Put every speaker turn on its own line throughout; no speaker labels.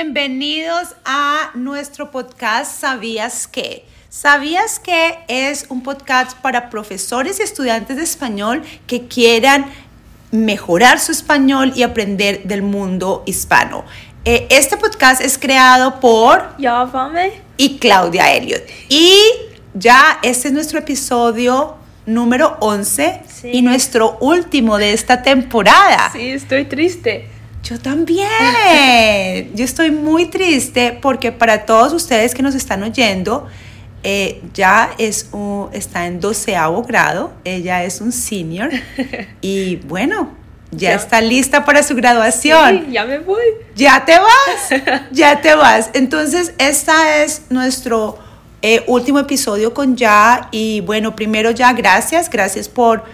bienvenidos a nuestro podcast ¿Sabías qué? ¿Sabías que es un podcast para profesores y estudiantes de español que quieran mejorar su español y aprender del mundo hispano? Eh, este podcast es creado por
Yavame
y Claudia Elliot. Y ya este es nuestro episodio número 11
Sí.
y nuestro último de esta temporada.
Sí, estoy triste.
Yo también. Yo estoy muy triste porque para todos ustedes que nos están oyendo, eh, ya es un- está en doceavo grado, ella es un senior y bueno, ya,
Ya.
está lista para su graduación.
Sí, ya me voy.
Ya te vas, ya te vas. Entonces, esta es nuestro eh, último episodio con Ya. Y bueno, primero Ya, gracias, gracias por,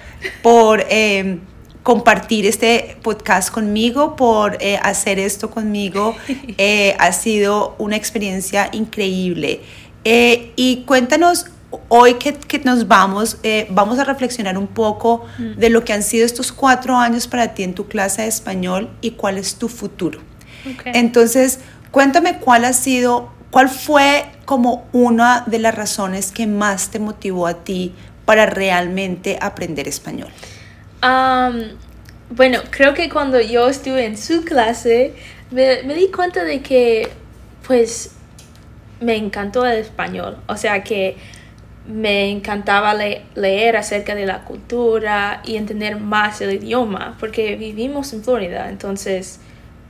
por eh, compartir este podcast conmigo, por eh, hacer esto conmigo. Eh, ha sido una experiencia increíble. Eh, y cuéntanos hoy que, que nos vamos, vamos a reflexionar un poco de lo que han sido estos cuatro años para ti en tu clase de español y cuál es tu futuro. Entonces, cuéntame cuál ha sido, cuál fue como una de las razones que más te motivó a ti para realmente aprender español.
Am, bueno, creo que cuando yo estuve en su clase, me, me di cuenta de que, pues, me encantó el español. O sea que me encantaba le- leer acerca de la cultura y entender más el idioma, porque vivimos en Florida, entonces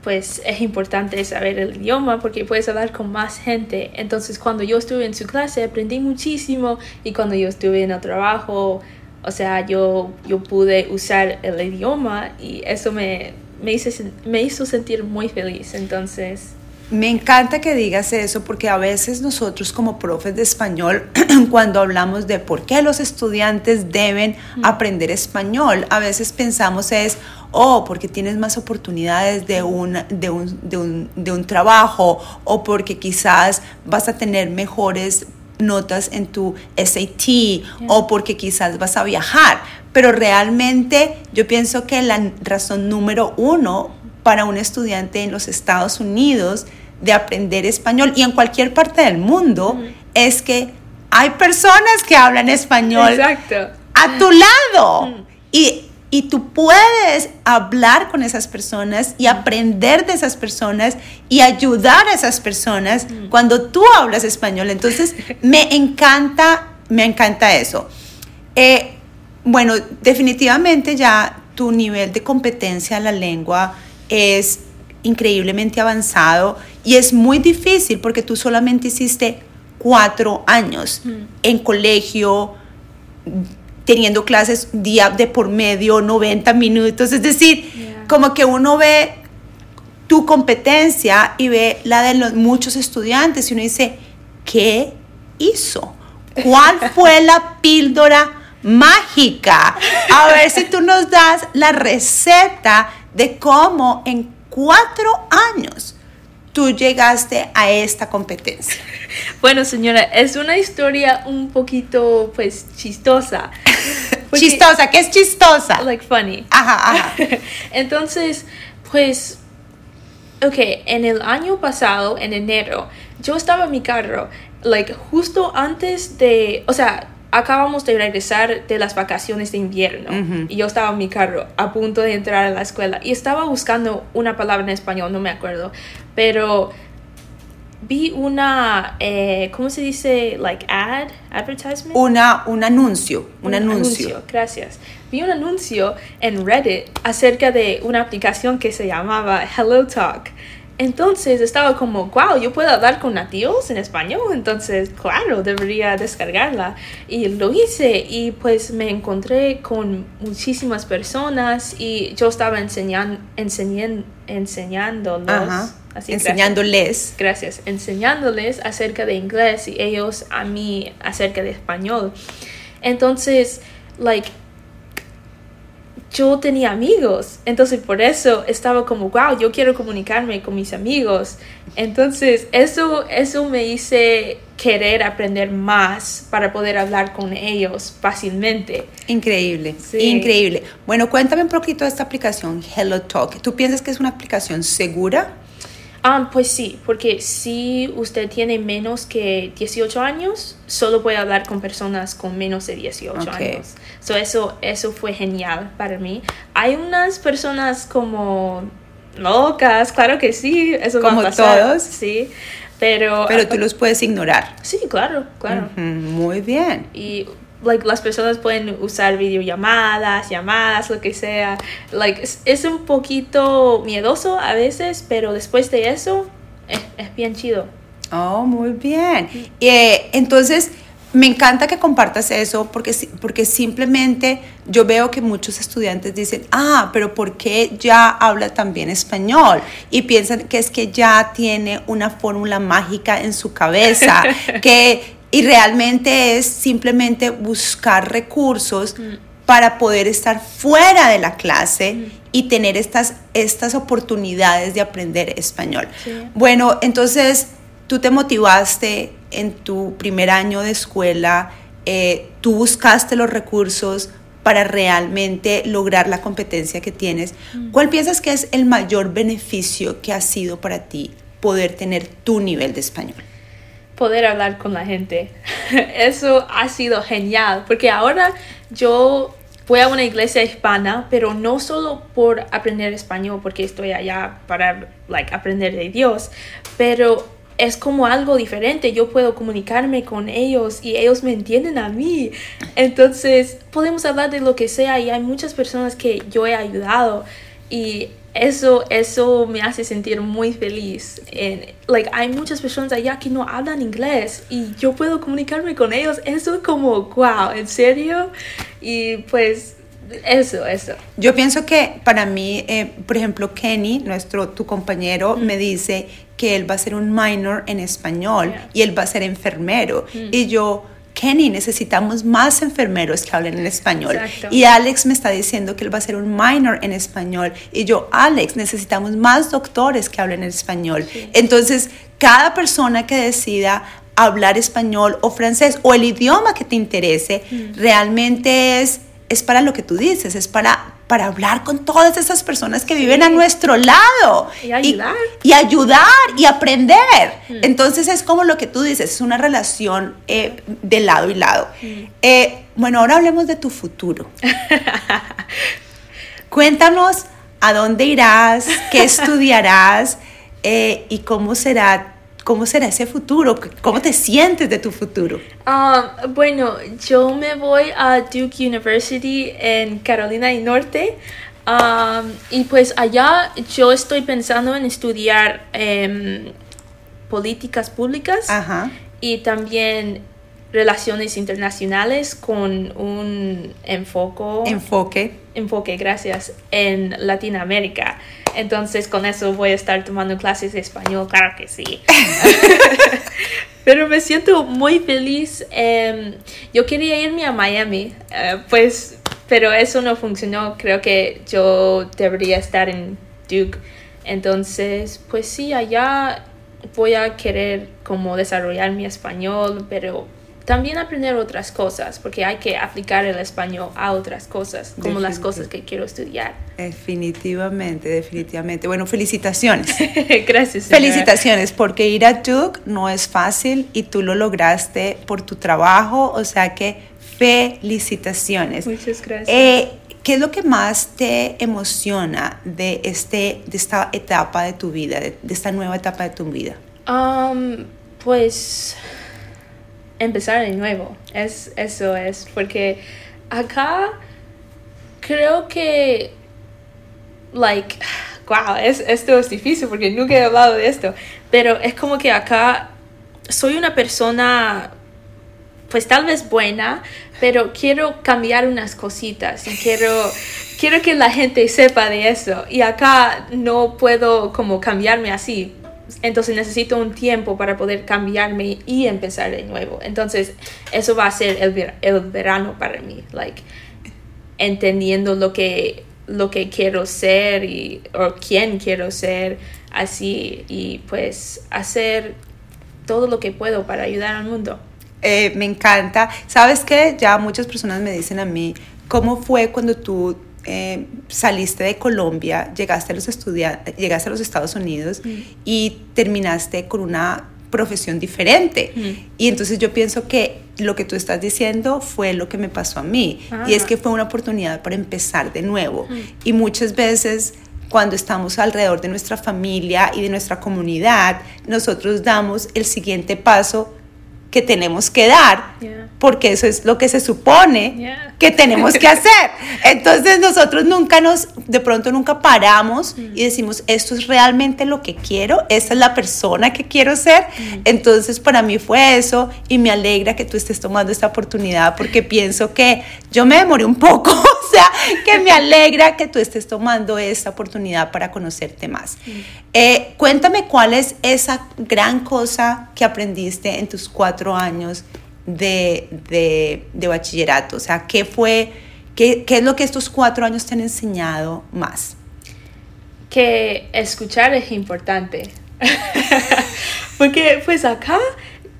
pues es importante saber el idioma porque puedes hablar con más gente. Entonces cuando yo estuve en su clase aprendí muchísimo y cuando yo estuve en el trabajo, o sea, yo, yo pude usar el idioma y eso me, me, hizo, me hizo sentir muy feliz. Entonces,
Me encanta que digas eso porque a veces nosotros como profes de español, cuando hablamos de por qué los estudiantes deben aprender español, a veces pensamos es, oh, porque tienes más oportunidades de un, de un, de un, de un trabajo o porque quizás vas a tener mejores notas en tu SAT o porque quizás vas a viajar. Pero realmente yo pienso que la razón número uno para un estudiante en los Estados Unidos de aprender español y en cualquier parte del mundo es que hay personas que hablan español
exacto.
a tu lado. Y, y tú puedes hablar con esas personas y aprender de esas personas y ayudar a esas personas cuando tú hablas español. Entonces, me encanta, me encanta eso. Eh, bueno, definitivamente ya tu nivel de competencia en la lengua es increíblemente avanzado y es muy difícil porque tú solamente hiciste cuatro años en colegio, teniendo clases día de por medio, 90 minutos, es decir,
Yeah.
como que uno ve tu competencia y ve la de los muchos estudiantes y uno dice, ¿qué hizo? ¿Cuál fue la píldora mágica? A ver si tú nos das la receta de cómo en cuatro años tú llegaste a esta competencia.
Bueno, señora, es una historia un poquito, pues, chistosa. Porque-
chistosa, ¿qué es chistosa?
Like funny.
Ajá, ajá.
Entonces, pues, ok, en el año pasado, en enero, yo estaba en mi carro, like, justo antes de, o sea, acabamos de regresar de las vacaciones de invierno y yo estaba en mi carro a punto de entrar a la escuela y estaba buscando una palabra en español, no me acuerdo, pero vi una, eh, ¿cómo se dice? Like ad, advertisement.
Una, un anuncio, un, anuncio.
Gracias. Vi un anuncio en Reddit acerca de una aplicación que se llamaba Hello Talk. Entonces estaba como, wow, yo puedo hablar con nativos en español, entonces claro, debería descargarla. Y lo hice y pues me encontré con muchísimas personas y yo estaba enseñan, enseñan, enseñándolos.
Ajá.
Así, gracias.
enseñándoles.
Gracias. Enseñándoles acerca de inglés y ellos a mí acerca de español. Entonces, like, yo tenía amigos. Entonces, por eso estaba como, wow, yo quiero comunicarme con mis amigos. Entonces, eso, eso me hice querer aprender más para poder hablar con ellos fácilmente.
Increíble,
Sí.
increíble. Bueno, cuéntame un poquito de esta aplicación, Hello Talk. ¿Tú piensas que es una aplicación segura?
Ah, pues sí, porque si usted tiene menos que 18 años, solo puede hablar con personas con menos de 18 años. So eso, eso fue genial para mí. Hay unas personas como locas, claro que sí, eso
como
va a pasar,
todos.
Sí, pero...
Pero tú los puedes ignorar.
Sí, claro, claro.
Muy bien.
Y like, las personas pueden usar videollamadas, llamadas, lo que sea. Like, es, es un poquito miedoso a veces, pero después de eso es, es bien chido.
Oh, muy bien. Eh, entonces, me encanta que compartas eso porque, porque simplemente yo veo que muchos estudiantes dicen, ah, pero ¿por qué ya habla también español? Y piensan que es que ya tiene una fórmula mágica en su cabeza, que, y realmente es simplemente buscar recursos para poder estar fuera de la clase y tener estas, estas oportunidades de aprender español.
Sí.
Bueno, entonces tú te motivaste en tu primer año de escuela, eh, tú buscaste los recursos para realmente lograr la competencia que tienes. ¿Cuál piensas que es el mayor beneficio que ha sido para ti poder tener tu nivel de español?
Poder hablar con la gente. Eso ha sido genial, porque ahora yo voy a una iglesia hispana, pero no solo por aprender español, porque estoy allá para like, aprender de Dios, pero es como algo diferente. Yo puedo comunicarme con ellos y ellos me entienden a mí. Entonces podemos hablar de lo que sea y hay muchas personas que yo he ayudado y eso, eso me hace sentir muy feliz. Like, hay muchas personas allá que no hablan inglés y yo puedo comunicarme con ellos. Eso es como, wow, ¿en serio? Y pues, eso, eso.
Yo pienso que para mí, eh, por ejemplo, Kenny, nuestro, tu compañero, me dice que él va a ser un minor en español
Yeah.
y él va a ser enfermero. Y yo, Kenny, necesitamos más enfermeros que hablen en español.
Exacto.
Y Alex me está diciendo que él va a ser un minor en español. Y yo, Alex, necesitamos más doctores que hablen en español. Entonces, cada persona que decida hablar español o francés o el idioma que te interese, realmente es, es para lo que tú dices, es para, para hablar con todas esas personas que viven a nuestro lado.
Y ayudar.
Y, ayudar y aprender. Entonces es como lo que tú dices, es una relación eh, de lado y lado. Eh, bueno, ahora hablemos de tu futuro. Cuéntanos a dónde irás, qué estudiarás eh, y cómo será, cómo será ese futuro, cómo te sientes de tu futuro.
Um, bueno, yo me voy a Duke University en Carolina del Norte. Um, y pues allá yo estoy pensando en estudiar em, políticas públicas
Ajá.
y también relaciones internacionales con un enfoque,
Enfoque.
enfoque, gracias, en Latinoamérica. Entonces con eso voy a estar tomando clases de español, claro que sí. Pero me siento muy feliz. em, yo quería irme a Miami, eh, pues, pero eso no funcionó. Creo que yo debería estar en Duke. Entonces, pues sí, allá voy a querer como desarrollar mi español, pero también aprender otras cosas, porque hay que aplicar el español a otras cosas, como las cosas que quiero estudiar.
Definitivamente, definitivamente. Bueno, felicitaciones.
Gracias. señora.
Felicitaciones, porque ir a Duke no es fácil y tú lo lograste por tu trabajo, o sea que felicitaciones.
Muchas gracias.
Eh, ¿Qué es lo que más te emociona de, este, de esta etapa de tu vida, de, de esta nueva etapa de tu vida?
Um, pues empezar de nuevo, es, eso es, porque acá creo que, like, wow, es, esto es difícil porque nunca he hablado de esto, pero es como que acá soy una persona, pues tal vez buena, pero quiero cambiar unas cositas y quiero, quiero que la gente sepa de eso. Y acá no puedo como cambiarme así. Entonces necesito un tiempo para poder cambiarme y empezar de nuevo. Entonces eso va a ser el, ver- el verano para mí. Like, entendiendo lo que, lo que quiero ser y, o quién quiero ser así y pues hacer todo lo que puedo para ayudar al mundo.
Eh, me encanta. ¿Sabes qué? Ya muchas personas me dicen a mí, ¿cómo fue cuando tú eh, saliste de Colombia, llegaste a los llegaste a los Estados Unidos
Mm.
y terminaste con una profesión diferente.
Mm.
Y entonces yo pienso que lo que tú estás diciendo fue lo que me pasó a mí. Y es
Ah.
que fue una oportunidad para empezar de nuevo.
Mm.
Y muchas veces cuando estamos alrededor de nuestra familia y de nuestra comunidad, nosotros damos el siguiente paso que tenemos que dar,
Yeah.
porque eso es lo que se supone
Yeah.
que tenemos que hacer. Entonces nosotros nunca nos, de pronto nunca paramos y decimos, esto es realmente lo que quiero, esta es la persona que quiero ser. Entonces para mí fue eso y me alegra que tú estés tomando esta oportunidad porque pienso que yo me demoré un poco, o sea, que me alegra que tú estés tomando esta oportunidad para conocerte más. Eh, cuéntame cuál es esa gran cosa que aprendiste en tus cuatro años de, de, de bachillerato? O sea, ¿qué fue, qué, qué es lo que estos cuatro años te han enseñado más?
que escuchar es importante. Porque pues acá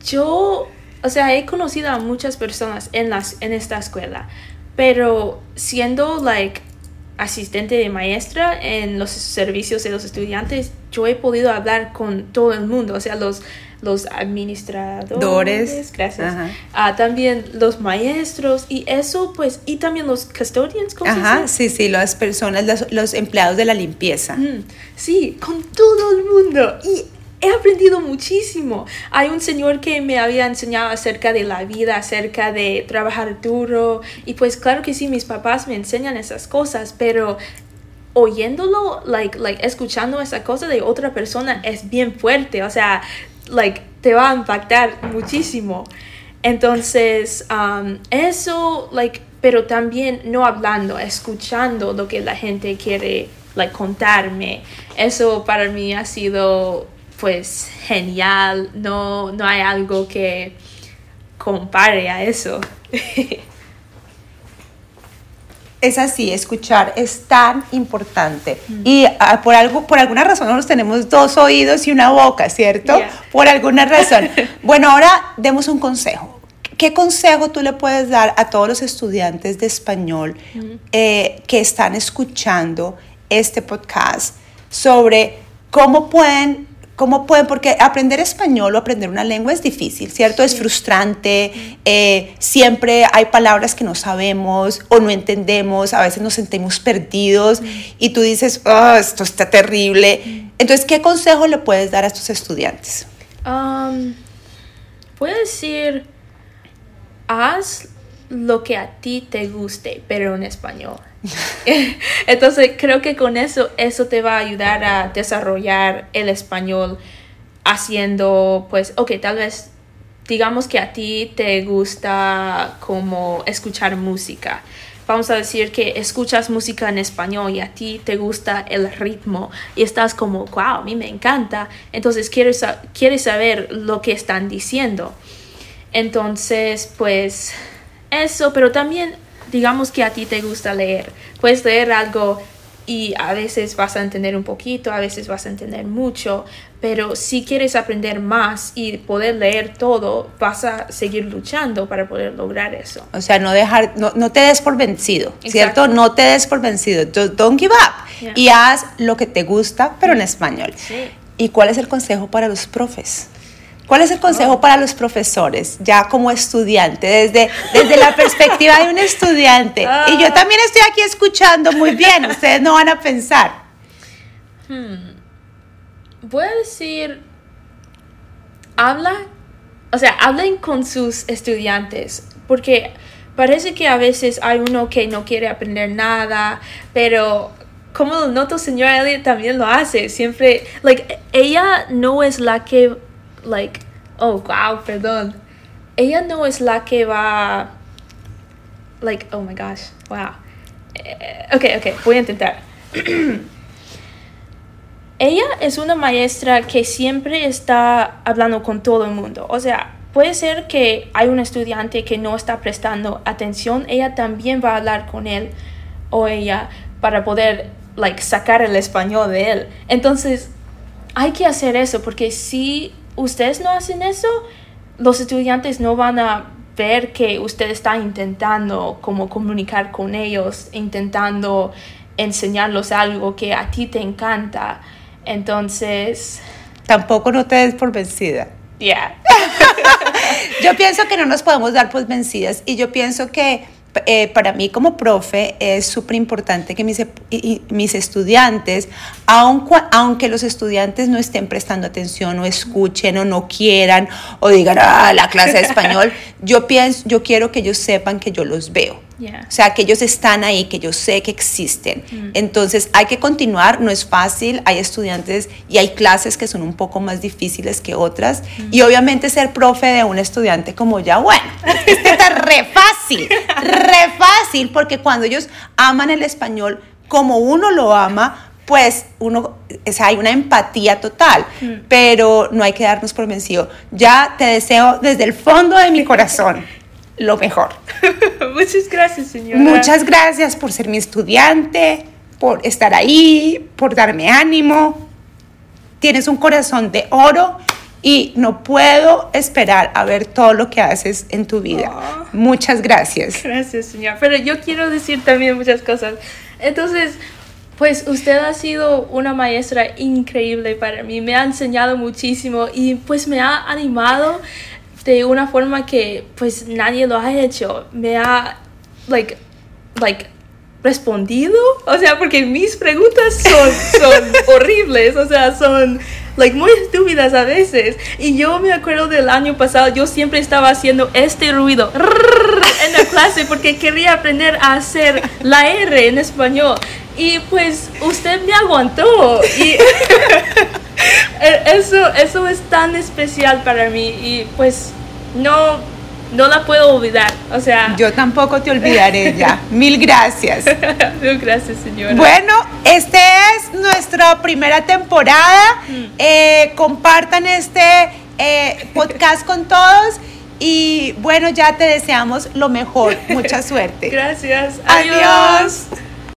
yo, o sea, he conocido a muchas personas en, las, en esta escuela, pero siendo like asistente de maestra en los servicios de los estudiantes, yo he podido hablar con todo el mundo, o sea, los, los administradores,
Dores.
gracias, ah, también los maestros y eso pues, y también los custodians, ¿cómo se
Ajá,
dice?
sí, sí, las personas, los, los empleados de la limpieza.
Mm, Sí, con todo el mundo. Y he aprendido muchísimo. Hay un señor que me había enseñado acerca de la vida, acerca de trabajar duro. Y pues claro que sí, mis papás me enseñan esas cosas, pero oyéndolo, like, like, escuchando esa cosa de otra persona es bien fuerte. O sea, like, te va a impactar muchísimo. Entonces, um, eso, like, pero también no hablando, escuchando lo que la gente quiere, like, contarme. Eso para mí ha sido, pues, genial. No, no hay algo que compare a eso.
Es así, escuchar es tan importante. Y ah, por algo, por alguna razón nosotros tenemos dos oídos y una boca, ¿cierto?
Yeah.
Por alguna razón. bueno, ahora demos un consejo. ¿Qué consejo tú le puedes dar a todos los estudiantes de español eh, que están escuchando este podcast sobre cómo pueden, cómo pueden, porque aprender español o aprender una lengua es difícil, ¿cierto? Es frustrante, eh, siempre hay palabras que no sabemos o no entendemos, a veces nos sentimos perdidos y tú dices, "Ah, esto está terrible. Entonces, ¿qué consejo le puedes dar a estos estudiantes?
Um, puedo decir, haz lo que a ti te guste, pero en español. Entonces creo que con eso, eso te va a ayudar a desarrollar el español haciendo, pues, ok, tal vez digamos que a ti te gusta como escuchar música. Vamos a decir que escuchas música en español y a ti te gusta el ritmo y estás como, wow, a mí me encanta. Entonces quieres, quieres saber lo que están diciendo. Entonces, pues eso, pero también digamos que a ti te gusta leer. Puedes leer algo y a veces vas a entender un poquito, a veces vas a entender mucho, pero si quieres aprender más y poder leer todo, vas a seguir luchando para poder lograr eso.
O sea, no dejar, no, no te des por vencido, ¿cierto? No te des por vencido. Don't, don't give up.
Yeah.
Y haz lo que te gusta, pero en español.
Sí.
¿Y cuál es el consejo para los profes? ¿Cuál es el consejo para los profesores, ya como estudiante, desde, desde la perspectiva de un estudiante? Y yo también estoy aquí escuchando muy bien, ustedes no van a pensar.
Voy a decir, habla, o sea, hablen con sus estudiantes, porque parece que a veces hay uno que no quiere aprender nada, pero como lo noto, señora Elliot también lo hace, siempre, like, ella no es la que, like, oh, wow, perdón, ella no es la que va, like, oh my gosh, wow. Eh, ok, ok, voy a intentar. Ella es una maestra que siempre está hablando con todo el mundo. O sea, puede ser que hay un estudiante que no está prestando atención, ella también va a hablar con él o ella para poder like sacar el español de él. Entonces, hay que hacer eso porque si ustedes no hacen eso, los estudiantes no van a ver que usted está intentando como comunicar con ellos, intentando enseñarlos algo que a ti te encanta. Entonces...
Tampoco no te des por vencida.
Yeah.
yo pienso que no nos podemos dar por vencidas y yo pienso que eh, para mí como profe es súper importante que mis, mis estudiantes, aunque los estudiantes no estén prestando atención o escuchen o no quieran o digan, ah, la clase de español, yo, pienso, yo quiero que ellos sepan que yo los veo. O sea, que ellos están ahí, que yo sé que existen. Mm. Entonces, hay que continuar, no es fácil, hay estudiantes y hay clases que son un poco más difíciles que otras. Mm. Y obviamente ser profe de un estudiante como ya, bueno, este está re fácil, re fácil, porque cuando ellos aman el español como uno lo ama, pues uno, o hay una empatía total, mm. pero no hay que darnos por vencido. Ya te deseo desde el fondo de mi corazón lo mejor.
Muchas gracias, señora.
Muchas gracias por ser mi estudiante, por estar ahí, por darme ánimo. Tienes un corazón de oro y no puedo esperar a ver todo lo que haces en tu vida. Ah. Muchas gracias.
Gracias, señora. Pero yo quiero decir también muchas cosas. Entonces, pues usted ha sido una maestra increíble para mí. Me ha enseñado muchísimo y pues me ha animado de una forma que pues nadie lo ha hecho. Me ha, like, like, respondido. O sea, porque mis preguntas son, son horribles. O sea, son like muy estúpidas a veces. Y yo me acuerdo del año pasado, yo siempre estaba haciendo este ruido en la clase porque quería aprender a hacer la R en español. Y pues usted me aguantó. Y eso, eso es tan especial para mí. Y pues no, no la puedo olvidar. O sea.
Yo tampoco te olvidaré ya. Mil gracias.
Mil gracias, señora.
Bueno, este es nuestra primera temporada. Mm. Eh, compartan este eh, podcast con todos. Y bueno, ya te deseamos lo mejor. Mucha suerte.
Gracias.
Adiós.